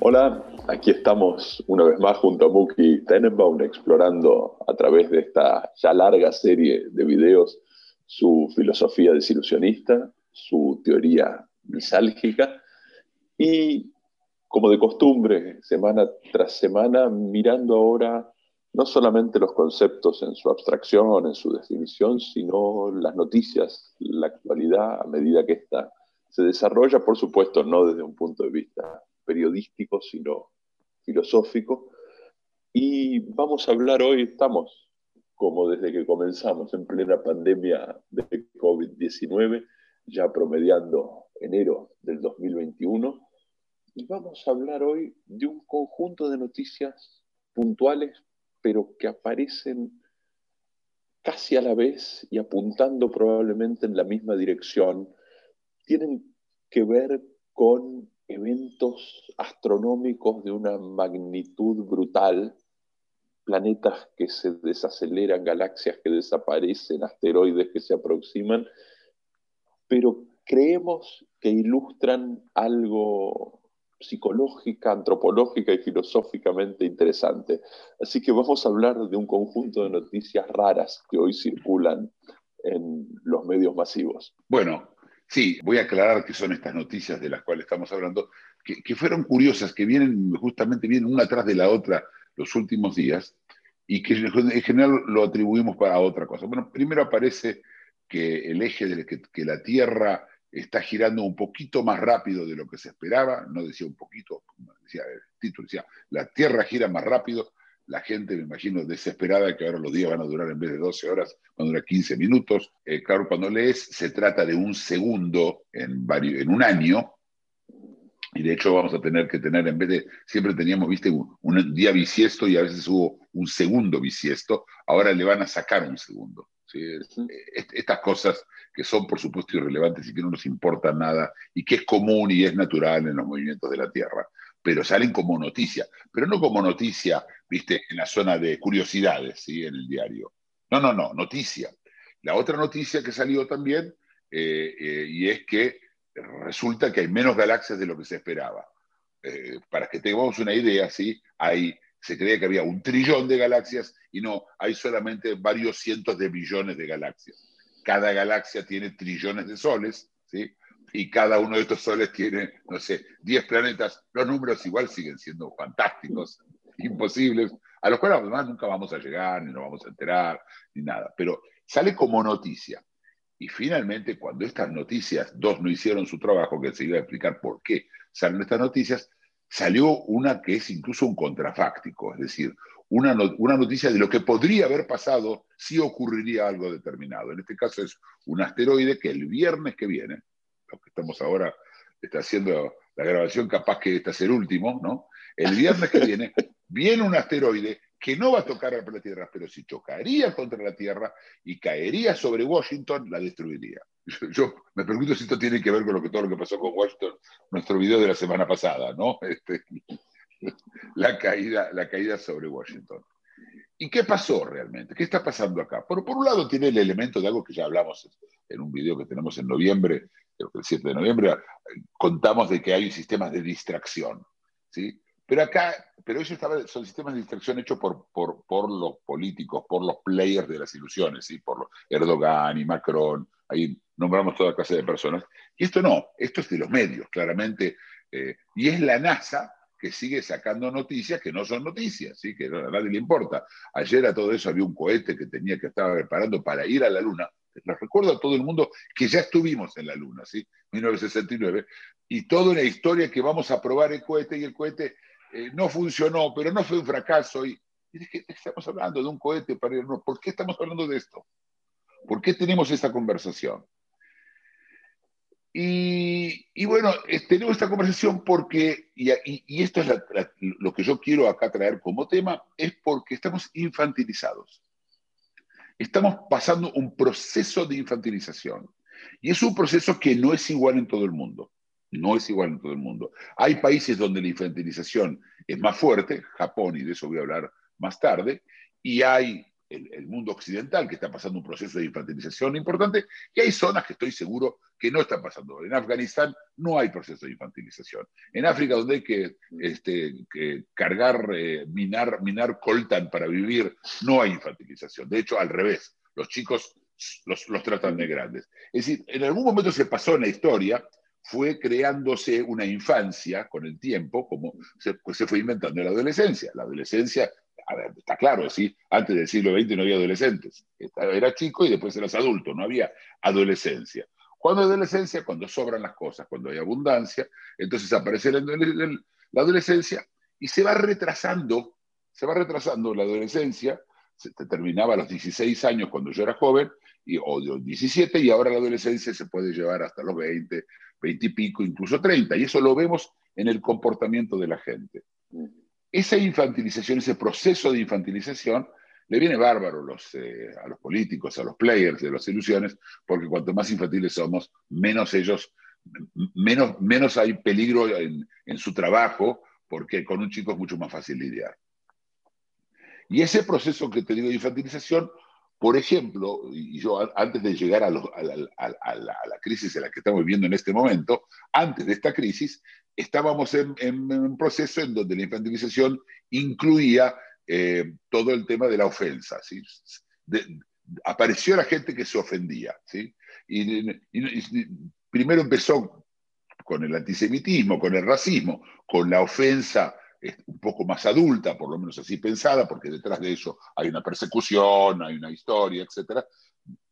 Hola, aquí estamos una vez más junto a Muki Tenenbaum explorando a través de esta ya larga serie de videos su filosofía desilusionista, su teoría misálgica y, como de costumbre, semana tras semana, mirando ahora no solamente los conceptos en su abstracción, en su definición, sino las noticias, la actualidad a medida que ésta se desarrolla, por supuesto, no desde un punto de vista periodístico, sino filosófico. Y vamos a hablar hoy, estamos como desde que comenzamos en plena pandemia de COVID-19, ya promediando enero del 2021, y vamos a hablar hoy de un conjunto de noticias puntuales, pero que aparecen casi a la vez y apuntando probablemente en la misma dirección, tienen que ver con eventos astronómicos de una magnitud brutal, planetas que se desaceleran, galaxias que desaparecen, asteroides que se aproximan, pero creemos que ilustran algo psicológica, antropológica y filosóficamente interesante. Así que vamos a hablar de un conjunto de noticias raras que hoy circulan en los medios masivos. Bueno, sí, voy a aclarar que son estas noticias de las cuales estamos hablando, que, fueron curiosas, que vienen justamente vienen una tras de la otra los últimos días y que en general lo atribuimos para otra cosa. Bueno, primero aparece que el eje de que, la Tierra está girando un poquito más rápido de lo que se esperaba, no decía un poquito, decía el título, decía, la Tierra gira más rápido, la gente, me imagino, desesperada que ahora los días van a durar en vez de 12 horas, van a durar 15 minutos. Eh, claro, cuando lees, se trata de un segundo en, en un año, y de hecho vamos a tener que tener, en vez de, siempre teníamos, viste, un, un día bisiesto y a veces hubo un segundo bisiesto, ahora le van a sacar un segundo. ¿Sí? Estas cosas que son por supuesto irrelevantes y que no nos importan nada y que es común y es natural en los movimientos de la Tierra, pero salen como noticia, pero no como noticia, viste, en la zona de curiosidades, ¿sí? En el diario. No, no, no, noticia. La otra noticia que salió también, eh, eh, y es que resulta que hay menos galaxias de lo que se esperaba. Eh, para que tengamos una idea, ¿sí? Hay, se creía que había un trillón de galaxias y no, hay solamente varios cientos de billones de galaxias. Cada galaxia tiene trillones de soles, ¿sí? Y cada uno de estos soles tiene, no sé, 10 planetas. Los números igual siguen siendo fantásticos, imposibles, a los cuales además nunca vamos a llegar, ni nos vamos a enterar, ni nada. Pero sale como noticia. Y finalmente, cuando estas noticias, dos no hicieron su trabajo, que se iba a explicar por qué salen estas noticias, salió una que es incluso un contrafáctico, es decir, una, una, noticia de lo que podría haber pasado si ocurriría algo determinado. En este caso es un asteroide que el viernes que viene, lo que estamos ahora, está haciendo la grabación, capaz que este es el último, ¿no? El viernes que viene, viene un asteroide que no va a tocar la Tierra, pero si chocaría contra la Tierra y caería sobre Washington, la destruiría. Yo, me pregunto si esto tiene que ver con lo que, todo lo que pasó con Washington, nuestro video de la semana pasada, ¿no? Este, la, caída, la caída sobre Washington. ¿Y qué pasó realmente? ¿Qué está pasando acá? Por, por un lado tiene el elemento de algo que ya hablamos en un video que tenemos en noviembre, el 7 de noviembre, contamos de que hay sistemas de distracción, ¿sí? Pero acá, pero ellos estaban, son sistemas de distracción hechos por, por, por, los políticos, por los players de las ilusiones, ¿sí? por Erdogan y Macron, ahí nombramos toda clase de personas. Y esto no, esto es de los medios, claramente. Eh, y es la NASA que sigue sacando noticias que no son noticias, ¿sí? que a nadie le importa. Ayer a todo eso había un cohete que tenía que estar preparando para ir a la Luna. Les recuerdo a todo el mundo que ya estuvimos en la Luna, ¿sí? 1969, y toda una historia que vamos a probar el cohete y el cohete eh, no funcionó, pero no fue un fracaso. Y, y estamos hablando de un cohete para ir, no, ¿Por qué estamos hablando de esto? ¿Por qué tenemos esta conversación? Y, bueno, tenemos esta conversación porque, y, esto es lo que yo quiero acá traer como tema, es porque estamos infantilizados. Estamos pasando un proceso de infantilización. Y es un proceso que no es igual en todo el mundo. No es igual en todo el mundo. Hay países donde la infantilización es más fuerte, Japón, y de eso voy a hablar más tarde, y hay el, mundo occidental que está pasando un proceso de infantilización importante, y hay zonas que estoy seguro que no están pasando. En Afganistán no hay proceso de infantilización. En África, donde hay que, este, cargar, eh, minar, minar coltan para vivir, no hay infantilización. De hecho, al revés, los chicos los, los tratan de grandes. Es decir, en algún momento se pasó en la historia fue creándose una infancia con el tiempo, como se, pues se fue inventando la adolescencia. La adolescencia a ver, está claro, ¿sí? antes del siglo XX no había adolescentes, era chico y después eras adulto, no había adolescencia. Cuando hay adolescencia, cuando sobran las cosas, cuando hay abundancia, entonces aparece la, adolescencia y se va retrasando, se va retrasando la adolescencia, se terminaba a los 16 años cuando yo era joven, y, o de 17, y ahora la adolescencia se puede llevar hasta los 20, 20 y pico, incluso 30, y eso lo vemos en el comportamiento de la gente. Esa infantilización, ese proceso de infantilización, le viene bárbaro eh, a los políticos, a los players de las ilusiones, porque cuanto más infantiles somos, menos ellos, menos, menos hay peligro en, en su trabajo, porque con un chico es mucho más fácil lidiar. Y ese proceso que te digo de infantilización, por ejemplo, y yo antes de llegar a, la, crisis en la que estamos viviendo en este momento, antes de esta crisis, estábamos en, un proceso en donde la infantilización incluía eh, todo el tema de la ofensa. ¿sí? apareció la gente que se ofendía. ¿sí? Y, primero empezó con el antisemitismo, con el racismo, con la ofensa un poco más adulta, por lo menos así pensada, porque detrás de eso hay una persecución, hay una historia, etc.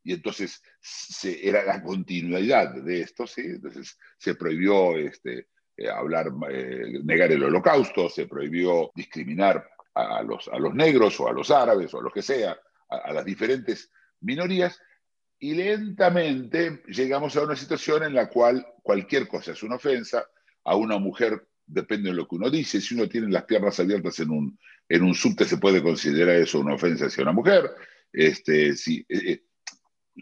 Y entonces era la continuidad de esto, ¿sí? Entonces se prohibió este, eh, hablar, eh, negar el holocausto, se prohibió discriminar a, los, a los negros o a los árabes o a lo que sea, a, las diferentes minorías, y lentamente llegamos a una situación en la cual cualquier cosa es una ofensa, a una mujer depende de lo que uno dice, si uno tiene las piernas abiertas en un, en un subte se puede considerar eso una ofensa hacia una mujer. Este, sí, eh,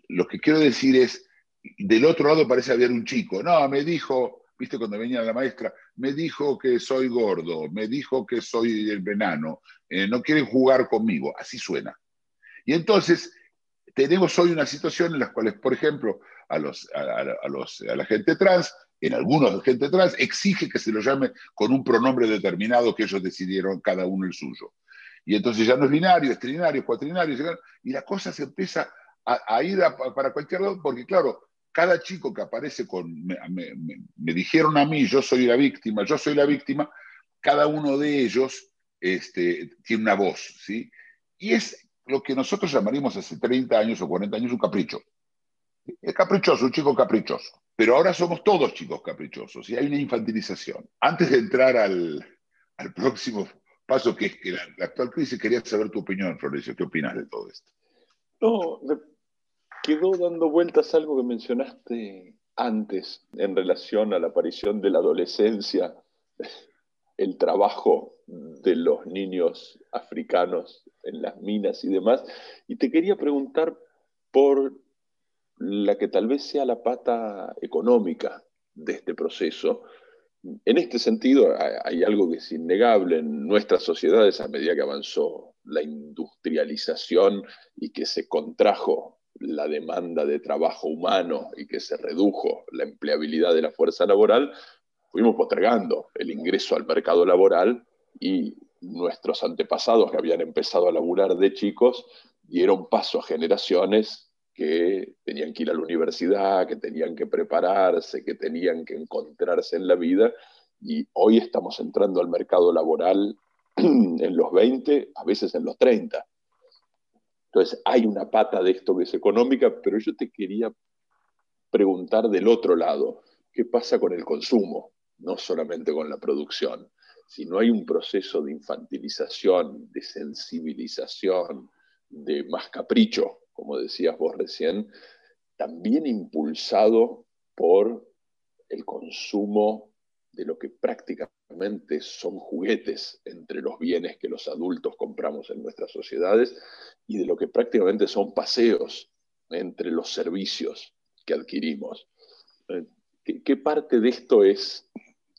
lo que quiero decir es, del otro lado parece haber un chico, no, me dijo, viste cuando venía la maestra, me dijo que soy gordo, me dijo que soy el venano, eh, no quieren jugar conmigo, así suena. Y entonces tenemos hoy una situación en la cual, por ejemplo, a, los, a, los, a la gente trans, en algunos de gente trans, exige que se lo llame con un pronombre determinado que ellos decidieron cada uno el suyo. Y entonces ya no es binario, es trinario, cuatrinario, y la cosa se empieza a, ir para cualquier lado, porque claro, cada chico que aparece con, me, dijeron a mí, yo soy la víctima, yo soy la víctima, cada uno de ellos este, tiene una voz, ¿sí? Y es lo que nosotros llamaríamos hace 30 años o 40 años un capricho. Es caprichoso, un chico caprichoso. Pero ahora somos todos chicos caprichosos y hay una infantilización. Antes de entrar al, al próximo paso, que es que la, actual crisis, quería saber tu opinión, Florencio. ¿Qué opinas de todo esto? No, quedó dando vueltas algo que mencionaste antes en relación a la aparición de la adolescencia, el trabajo de los niños africanos en las minas y demás. Y te quería preguntar por la que tal vez sea la pata económica de este proceso. En este sentido, hay algo que es innegable en nuestras sociedades a medida que avanzó la industrialización y que se contrajo la demanda de trabajo humano y que se redujo la empleabilidad de la fuerza laboral, fuimos postergando el ingreso al mercado laboral y nuestros antepasados que habían empezado a laburar de chicos dieron paso a generaciones que tenían que ir a la universidad, que tenían que prepararse, que tenían que encontrarse en la vida y hoy estamos entrando al mercado laboral en los 20, a veces en los 30. Entonces, hay una pata de esto que es económica, pero yo te quería preguntar del otro lado, ¿qué pasa con el consumo? No solamente con la producción, sino hay un proceso de infantilización, de sensibilización, de más capricho, como decías vos recién, también impulsado por el consumo de lo que prácticamente son juguetes entre los bienes que los adultos compramos en nuestras sociedades y de lo que prácticamente son paseos entre los servicios que adquirimos. Eh, ¿Qué, parte de esto es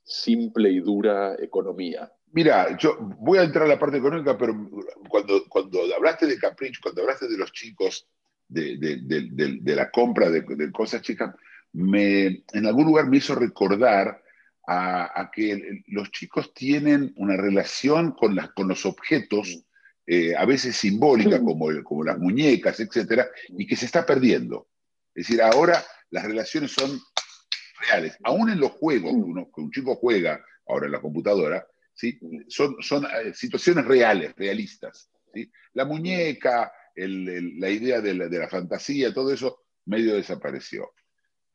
simple y dura economía? Mira, yo voy a entrar a la parte económica, pero cuando, cuando hablaste de capricho, cuando hablaste de los chicos, de, la compra de, cosas chicas, me, en algún lugar me hizo recordar a, que los chicos tienen una relación con, las, con los objetos, eh, a veces simbólica, como, como las muñecas, etcétera, y que se está perdiendo. Es decir, ahora las relaciones son reales. Aún en los juegos que, un chico juega ahora en la computadora, ¿sí? son, son eh, situaciones reales, realistas. La muñeca, la idea de la, fantasía, todo eso medio desapareció.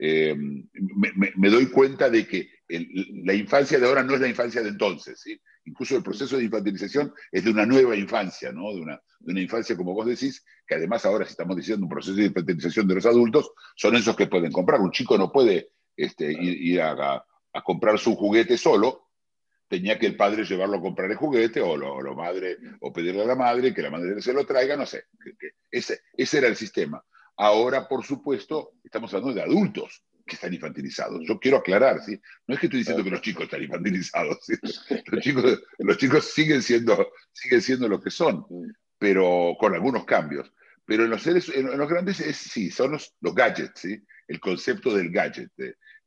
Eh, me, doy cuenta de que la infancia de ahora no es la infancia de entonces. Incluso el proceso de infantilización es de una nueva infancia, ¿no? de, una, de una infancia, como vos decís, que además ahora, si estamos diciendo un proceso de infantilización de los adultos, son esos que pueden comprar. Un chico no puede este, ir, a, comprar su juguete solo, tenía que el padre llevarlo a comprar el juguete o, lo, madre, o pedirle a la madre que la madre se lo traiga, no sé. ese, ese era el sistema. Ahora, por supuesto, estamos hablando de adultos que están infantilizados. Yo quiero aclarar, ¿sí? No es que estoy diciendo que los chicos están infantilizados. Los, chicos, los chicos siguen siendo, siguen siendo lo que son, pero con algunos cambios. Pero en los en, los grandes, es, sí, son los, los gadgets, ¿sí? El concepto del gadget.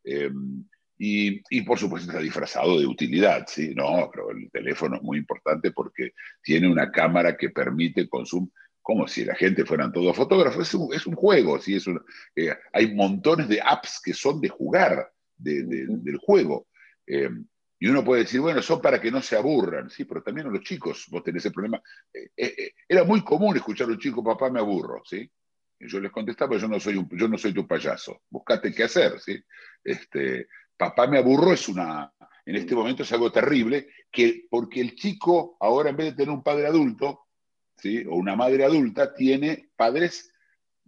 Em, y, y, por supuesto está disfrazado de utilidad, ¿sí? No, pero el teléfono es muy importante porque tiene una cámara que permite consumo, como si la gente fueran todos fotógrafos, es un, es un juego, ¿sí? Es eh, hay montones de apps que son de jugar, de, del juego. Em, y uno puede decir, bueno, son para que no se aburran, sí, pero también a los chicos, vos tenés el problema. Eh, eh, era muy común escuchar a un chico, papá, me aburro, ¿sí? Y yo les contestaba, yo no soy, un, yo no soy tu payaso, buscate qué hacer, ¿sí? Este, papá me aburro es una, en este momento es algo terrible, que, porque el chico ahora en vez de tener un padre adulto, ¿sí? o una madre adulta, tiene padres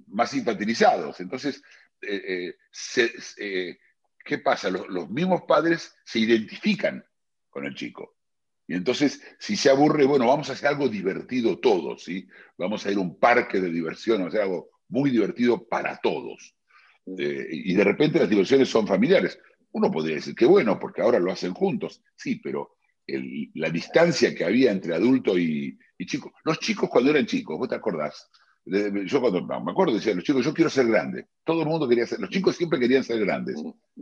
más infantilizados. Entonces, eh, eh, ¿qué pasa? Los, los, mismos padres se identifican con el chico. Y entonces, si se aburre, bueno, vamos a hacer algo divertido todos, ¿sí? Vamos a ir a un parque de diversión, vamos a hacer algo muy divertido para todos. Eh, y de repente las diversiones son familiares. Uno podría decir que bueno, porque ahora lo hacen juntos. Sí, pero la distancia que había entre adulto y, chico. Los chicos cuando eran chicos, ¿vos te acordás? yo cuando me acuerdo decía, los chicos, yo quiero ser grande. Todo el mundo quería ser, los chicos siempre querían ser grandes.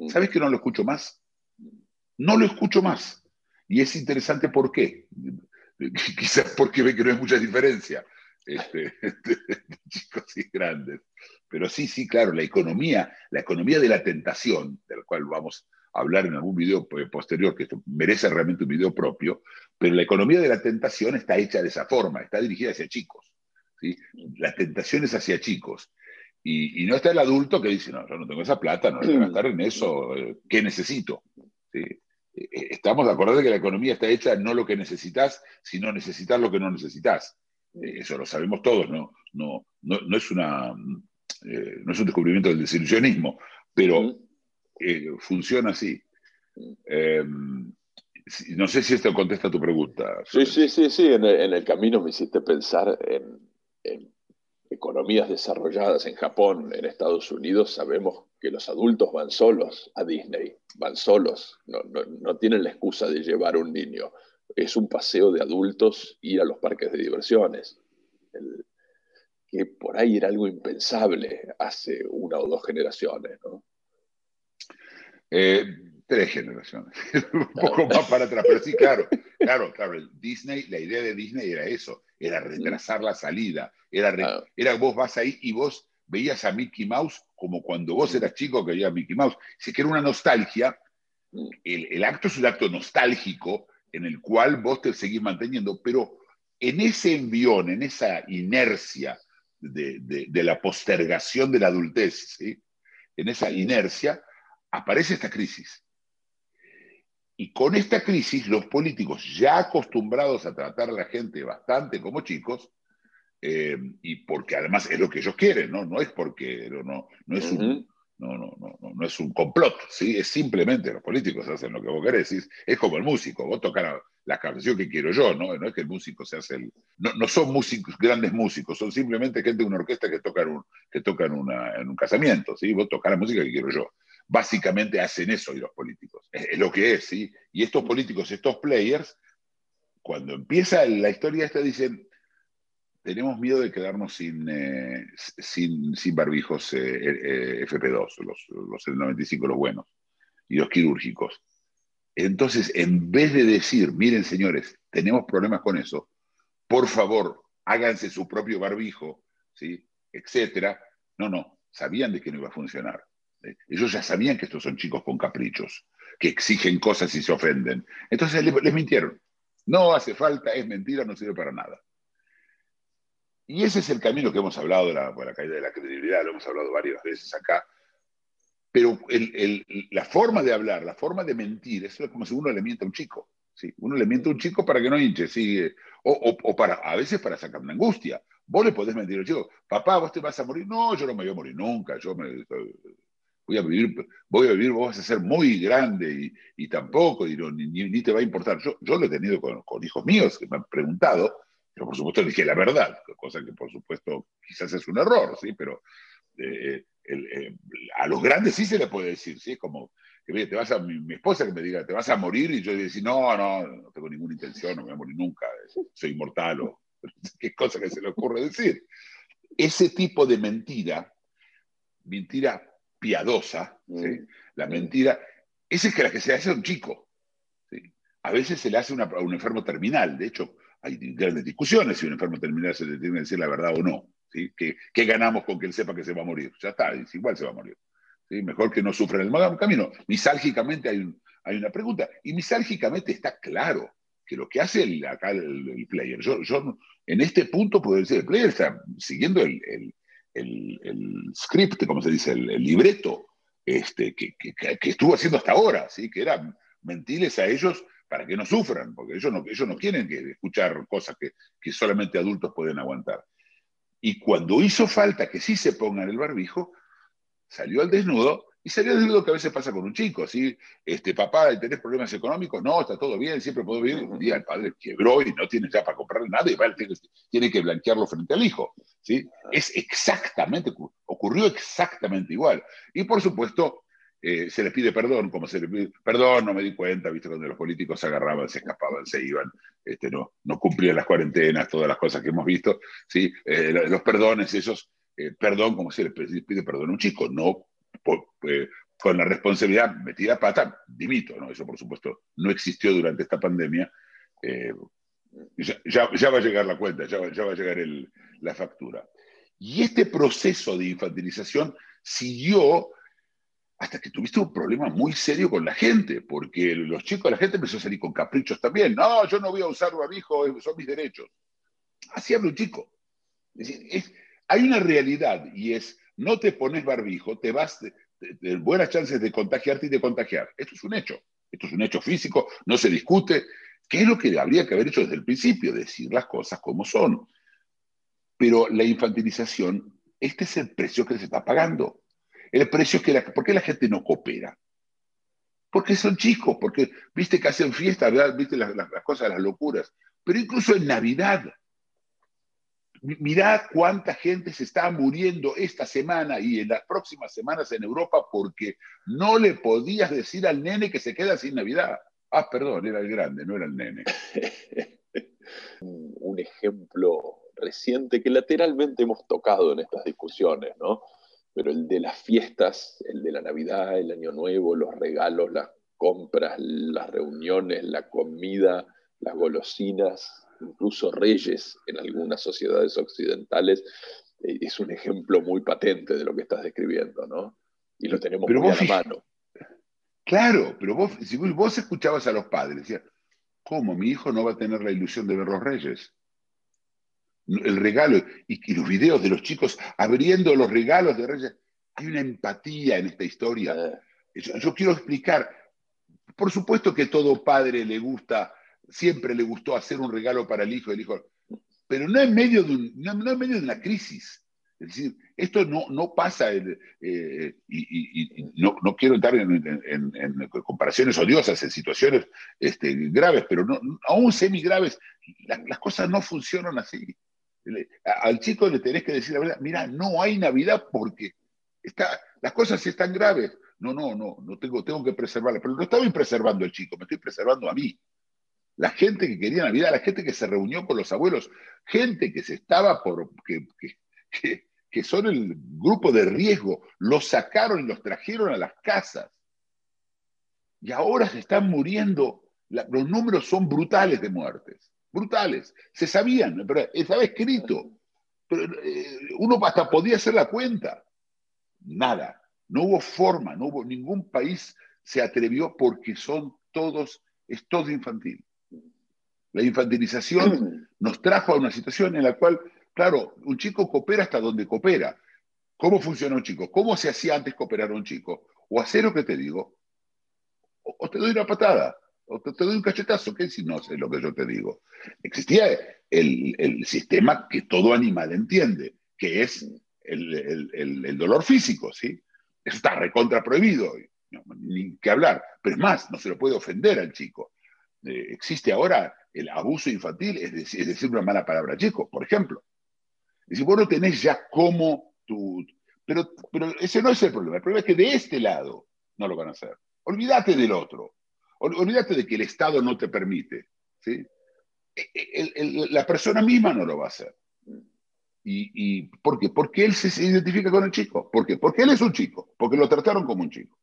¿Sabes que no lo escucho más? No lo escucho más. Y es interesante por qué. Quizás porque ve que no hay mucha diferencia este, chicos y grandes. Pero sí, sí, claro, la economía, la economía de la tentación, del cual vamos a hablar en algún video posterior, que merece realmente un video propio, pero la economía de la tentación está hecha de esa forma, está dirigida hacia chicos. ¿sí? La tentación es hacia chicos. Y, no está el adulto que dice, no, yo no tengo esa plata, no voy a gastar en eso, eh, ¿qué necesito? ¿Sí? Eh, eh, estamos de acuerdo de que la economía está hecha no lo que necesitas, sino necesitar lo que no necesitas. Eso lo sabemos todos, ¿no? No, no, es, una, eh, no es un descubrimiento del desilusionismo, pero eh, funciona así. Eh, no sé si esto contesta tu pregunta. Sí, sí, sí, sí. En el, camino me hiciste pensar en, economías desarrolladas en Japón, en Estados Unidos. Sabemos que los adultos van solos a Disney, van solos, no, no tienen la excusa de llevar un niño es un paseo de adultos ir a los parques de diversiones. que por ahí era algo impensable hace una o dos generaciones, ¿no? Eh, tres generaciones, un poco más para atrás, pero sí, claro, claro, claro, el Disney, la idea de Disney era eso, era retrasar la salida, era, era vos vas ahí y vos veías a Mickey Mouse como cuando vos eras chico que veías a Mickey Mouse, si que era una nostalgia, mm. el, el, acto es un acto nostálgico, en el cual vos te seguís manteniendo, pero en ese envión, en esa inercia de, la postergación de la adultez, en esa inercia, aparece esta crisis. Y con esta crisis, los políticos, ya acostumbrados a tratar a la gente bastante como chicos, eh, y porque además es lo que ellos quieren, ¿no? No es porque no, no es un, no, no, no, no es un complot, ¿sí? es simplemente los políticos hacen lo que vos querés. Es, como el músico, vos tocas la, canción que quiero yo, ¿no? No es que el músico se hace el. No, son músicos, grandes músicos, son simplemente gente de una orquesta que tocan, un, que tocan una, en un casamiento, ¿sí? Vos tocas la música que quiero yo. básicamente hacen eso y los políticos. Es, es, lo que es, ¿sí? Y estos políticos, estos players, cuando empieza la historia esta, dicen, tenemos miedo de quedarnos sin, eh, sin, barbijos eh, eh, FP2, los, los 95, los buenos, y los quirúrgicos. Entonces, en vez de decir, miren señores, tenemos problemas con eso, por favor, háganse su propio barbijo, ¿sí? etcétera. No, no, sabían de que no iba a funcionar. Ellos ya sabían que estos son chicos con caprichos, que exigen cosas y se ofenden. Entonces les mintieron. No hace falta, es mentira, no sirve para nada. Y ese es el camino que hemos hablado de la, de la caída de la credibilidad, lo hemos hablado varias veces acá. Pero el, el, la forma de hablar, la forma de mentir, eso es como si uno le miente a un chico. ¿sí? Uno le miente a un chico para que no hinche, ¿sí? o, o, o, para, a veces para sacar una angustia. Vos le podés mentir al chico, papá, vos te vas a morir. No, yo no me voy a morir nunca, yo me, voy a vivir, voy a vivir, vos vas a ser muy grande y, y tampoco, y no, ni, ni, te va a importar. Yo, yo lo he tenido con, con hijos míos que me han preguntado, pero por supuesto dije la verdad, cosa que por supuesto quizás es un error, ¿sí? Pero eh, el, eh, a los grandes sí se le puede decir, ¿sí? Como que te vas a, mi, mi, esposa que me diga, te vas a morir, y yo le decir, no, no, no tengo ninguna intención, no me voy a morir nunca, soy inmortal, o qué cosa que se le ocurre decir. Ese tipo de mentira, mentira piadosa, ¿sí? mm. la mentira, esa es que la que se hace a un chico. ¿sí? A veces se le hace una, a un enfermo terminal, de hecho, hay grandes discusiones si un enfermo terminal se le tiene que decir la verdad o no. ¿sí? ¿Qué, ¿Qué, ganamos con que él sepa que se va a morir? Ya está, igual se va a morir. ¿sí? Mejor que no sufra en el camino. Misálgicamente hay, un, hay una pregunta, y misálgicamente está claro que lo que hace el, acá el, el, player, yo, yo en este punto puedo decir, el player está siguiendo el, el, el script, como se dice, el, libreto este, que, que, que, estuvo haciendo hasta ahora, ¿sí? que era mentirles a ellos para que no sufran, porque ellos no, ellos no quieren que, escuchar cosas que, que, solamente adultos pueden aguantar. Y cuando hizo falta que sí se pongan el barbijo, salió al desnudo, y salió al desnudo que a veces pasa con un chico, ¿sí? Este, papá, ¿tenés problemas económicos? No, está todo bien, siempre puedo vivir. Un día el padre quebró y no tiene ya para comprarle nada y tiene, tiene que blanquearlo frente al hijo, ¿sí? Es exactamente, ocurrió exactamente igual. Y por supuesto, eh, se les pide perdón, como se les pide, perdón, no me di cuenta, viste, cuando los políticos se agarraban, se escapaban, se iban, este, no, no cumplían las cuarentenas, todas las cosas que hemos visto, ¿sí? Eh, los perdones, esos, eh, perdón, como se les pide perdón a un chico, no con la responsabilidad metida a pata, dimito, ¿no? Eso por supuesto no existió durante esta pandemia. Ya, va a llegar la cuenta, ya va, ya va a llegar el, la factura. Y este proceso de infantilización siguió hasta que tuviste un problema muy serio con la gente, porque los chicos, la gente empezó a salir con caprichos también. No, yo no voy a usar barbijo, son mis derechos. Así habla un chico. Hay una realidad y es, no te pones barbijo, te vas, de, de, de, buenas chances de contagiarte y de contagiar. Esto es un hecho. Esto es un hecho físico, no se discute. ¿Qué es lo que habría que haber hecho desde el principio? Decir las cosas como son. Pero la infantilización, este es el precio que se está pagando. El precio es que la, ¿por qué la gente no coopera? Porque son chicos, porque viste que hacen fiestas, ¿verdad? viste las, las, cosas, las locuras. Pero incluso en Navidad, mirá cuánta gente se está muriendo esta semana y en las próximas semanas en Europa porque no le podías decir al nene que se queda sin Navidad. Ah, perdón, era el grande, no era el nene. Un ejemplo reciente que lateralmente hemos tocado en estas discusiones, ¿no? Pero el de las fiestas, el de la Navidad, el Año Nuevo, los regalos, las compras, las reuniones, la comida, las golosinas, incluso reyes en algunas sociedades occidentales, eh, es un ejemplo muy patente de lo que estás describiendo, ¿no? Y lo tenemos pero muy vos, a la mano. Claro, pero vos, si vos escuchabas a los padres, decías, ¿cómo mi hijo no va a tener la ilusión de ver los reyes? El regalo y, y, los videos de los chicos abriendo los regalos de Reyes. Hay una empatía en esta historia. Yo, yo, quiero explicar, por supuesto que todo padre le gusta, siempre le gustó hacer un regalo para el hijo, el hijo, pero no en medio de, un, no, no en medio de una crisis. Es decir, esto no, no pasa, en, eh, y, y, y no, no, quiero entrar en, en, en, comparaciones odiosas, en situaciones este, graves, pero no, aún semi graves, la, las cosas no funcionan así al chico le tenés que decir la verdad, mira, no hay Navidad porque está, las cosas están graves. No, no, no, no tengo, tengo que preservarla. Pero no estaba preservando al chico, me estoy preservando a mí. La gente que quería Navidad, la gente que se reunió con los abuelos, gente que se estaba por. que son el grupo de riesgo, los sacaron y los trajeron a las casas. Y ahora se están muriendo, los números son brutales de muertes, brutales. Se sabían, pero estaba escrito. Pero eh, uno hasta podía hacer la cuenta. Nada, no hubo forma, no hubo ningún país se atrevió porque son todos, es todo infantil. La infantilización nos trajo a una situación en la cual, claro, un chico coopera hasta donde coopera. ¿Cómo funciona un chico? ¿Cómo se hacía antes cooperar a un chico? O hacer lo que te digo, o, te doy una patada, te, doy un cachetazo, ¿qué si no sé lo que yo te digo? Existía el, sistema que todo animal entiende, que es el, dolor físico, ¿sí? Eso está recontra prohibido, ni que hablar. Pero es más, no se lo puede ofender al chico. Eh, existe ahora el abuso infantil, es decir, una mala palabra chico, por ejemplo. Y si vos no tenés ya como tu... Pero, pero ese no es el problema. El problema es que de este lado no lo van a hacer. Olvídate del otro. Olvídate de que el Estado no te permite. ¿sí? E, e, la persona misma no lo va a hacer. ¿Y, y por qué? Porque él se identifica con el chico. ¿Por qué? Porque él es un chico. Porque lo trataron como un chico.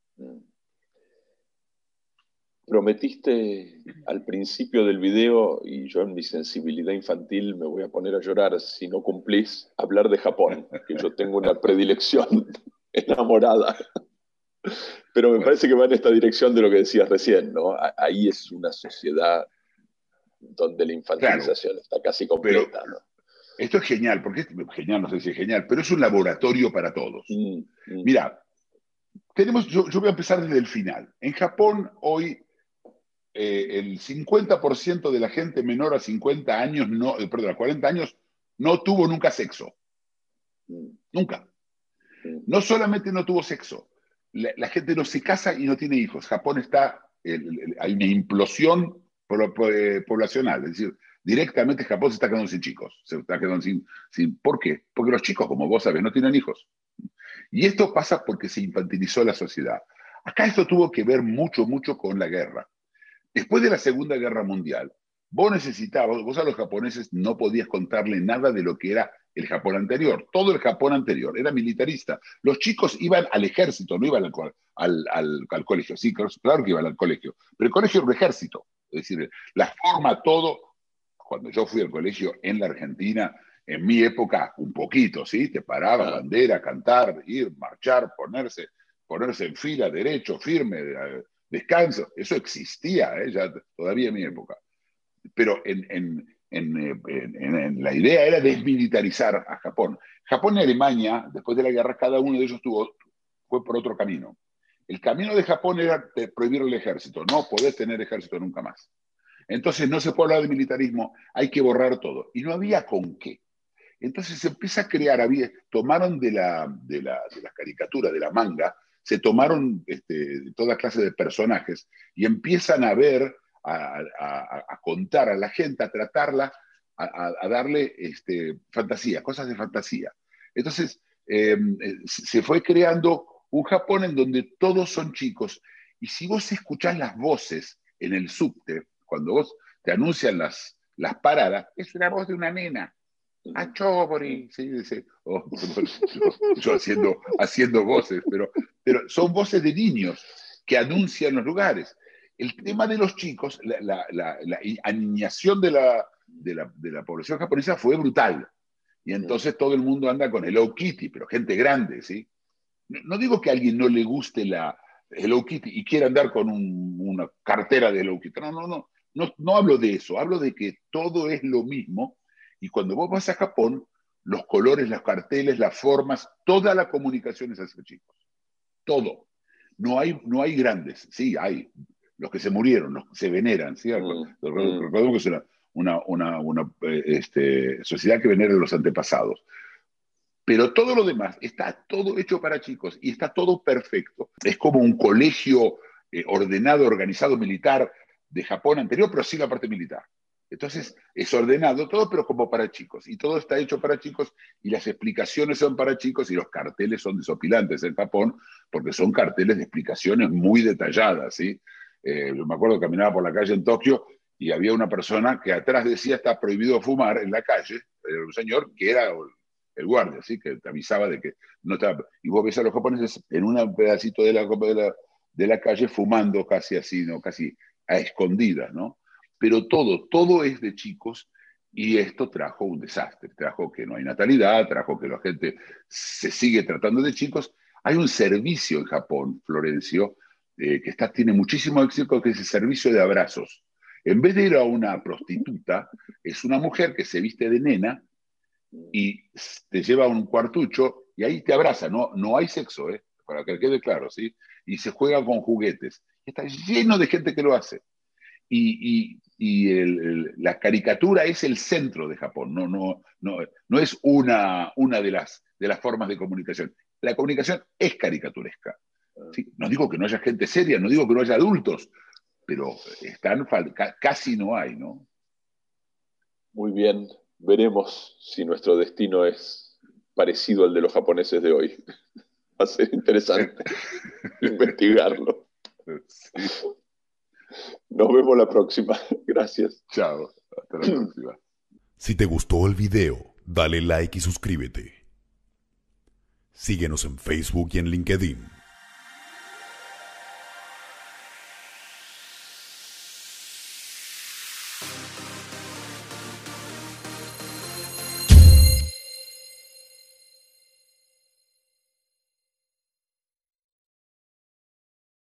Prometiste al principio del video, y yo en mi sensibilidad infantil me voy a poner a llorar si no cumplís, hablar de Japón, que yo tengo una predilección enamorada. Pero me parece que va en esta dirección de lo que decías recién, ¿no? Ahí es una sociedad donde la infantilización está casi completa, ¿no? Esto es genial, porque es genial, no sé si es genial, pero es un laboratorio para todos. Mm, mm. Mira, tenemos, yo, voy a empezar desde el final. En Japón hoy eh, el 50% de la gente menor a 50 años, no, eh, perdón, a 40 años, no tuvo nunca sexo. Mm. Nunca. No solamente no tuvo sexo, la, gente no se casa y no tiene hijos. Japón está, hay una implosión eh, poblacional, es decir, directamente Japón se está quedando sin chicos, se está quedando sin. ¿Por qué? Porque los chicos, como vos sabés, no tienen hijos. Y esto pasa porque se infantilizó la sociedad. Acá esto tuvo que ver mucho, mucho con la guerra. Después de la Segunda Guerra Mundial, vos necesitabas, vos a los japoneses no podías contarle nada de lo que era el Japón anterior. Todo el Japón anterior era militarista. Los chicos iban al ejército, no iban al, al, colegio. Sí, claro que iban al colegio, pero el colegio era un ejército. Es decir, la forma, todo. Cuando yo fui al colegio en la Argentina, en mi época, un poquito, ¿sí? Te paraba, bandera, cantar, ir, marchar, ponerse, ponerse en fila, derecho, firme, descanso. Eso existía, ¿eh? ya, todavía en mi época. Pero en, en, en, la idea era desmilitarizar a Japón. Japón y Alemania, después de la guerra, cada uno de ellos tuvo, fue por otro camino. El camino de Japón era prohibir el ejército. No podés tener ejército nunca más. Entonces no se puede hablar de militarismo, hay que borrar todo. Y no había con qué. Entonces se empieza a crear, había, tomaron de la, de la, de la caricatura, de la manga, se tomaron este, toda clase de personajes y empiezan a ver a, contar a la gente, a tratarla, a, darle este, fantasía, cosas de fantasía. Entonces, em, eh, se fue creando un Japón en donde todos son chicos. Y si vos escuchás las voces en el subte, cuando vos te anuncian las, las paradas, es una voz de una nena. Achobori, sí, oh, yo haciendo, haciendo voces, pero, pero son voces de niños que anuncian los lugares el tema de los chicos, la, la, aniñación de la, de la, población japonesa fue brutal. Y entonces todo el mundo anda con Hello Kitty, pero gente grande, ¿sí? No, digo que a alguien no le guste la Hello Kitty y quiera andar con una cartera de Hello Kitty. No, no, no, no. No hablo de eso. Hablo de que todo es lo mismo. Y cuando vos vas a Japón, los colores, los carteles, las formas, toda la comunicación es hacia chicos. Todo. No hay, no hay grandes. Sí, hay los que se murieron, los que se veneran, ¿cierto? Mm, mm. Recordemos que es una, eh, este, sociedad que venera a los antepasados. Pero todo lo demás está todo hecho para chicos y está todo perfecto. Es como un colegio eh, ordenado, organizado militar de Japón anterior, pero sin la parte militar. Entonces, es ordenado todo, pero como para chicos. Y todo está hecho para chicos, y las explicaciones son para chicos, y los carteles son desopilantes en Japón, porque son carteles de explicaciones muy detalladas, ¿sí? Eh, yo me acuerdo que caminaba por la calle en Tokio y había una persona que atrás decía está prohibido fumar en la calle, era un señor que era el guardia, ¿sí? que te avisaba de que no estaba... Y vos ves a los japoneses en un pedacito de la, de la, de la calle fumando casi así, ¿no? casi a escondidas, ¿no? Pero todo, todo es de chicos y esto trajo un desastre, trajo que no hay natalidad, trajo que la gente se sigue tratando de chicos. Hay un servicio en Japón, Florencio, eh, que está, tiene muchísimo éxito, que es el servicio de abrazos. En vez de ir a una prostituta, es una mujer que se viste de nena y te lleva a un cuartucho y ahí te abraza. No, no hay sexo, ¿eh? para que quede claro, ¿sí? Y se juega con juguetes. Está lleno de gente que lo hace. Y, la caricatura es el centro de Japón, no, no, no, no es una, una de, las, de las formas de comunicación. La comunicación es caricaturesca. No digo que no haya gente seria, no digo que no haya adultos, pero están, casi no hay, ¿no? Muy bien, veremos si nuestro destino es parecido al de los japoneses de hoy. Va a ser interesante investigarlo. Nos vemos la próxima. Gracias. Chao. Hasta la próxima. Si te gustó el video, dale like y suscríbete. Síguenos en Facebook y en LinkedIn.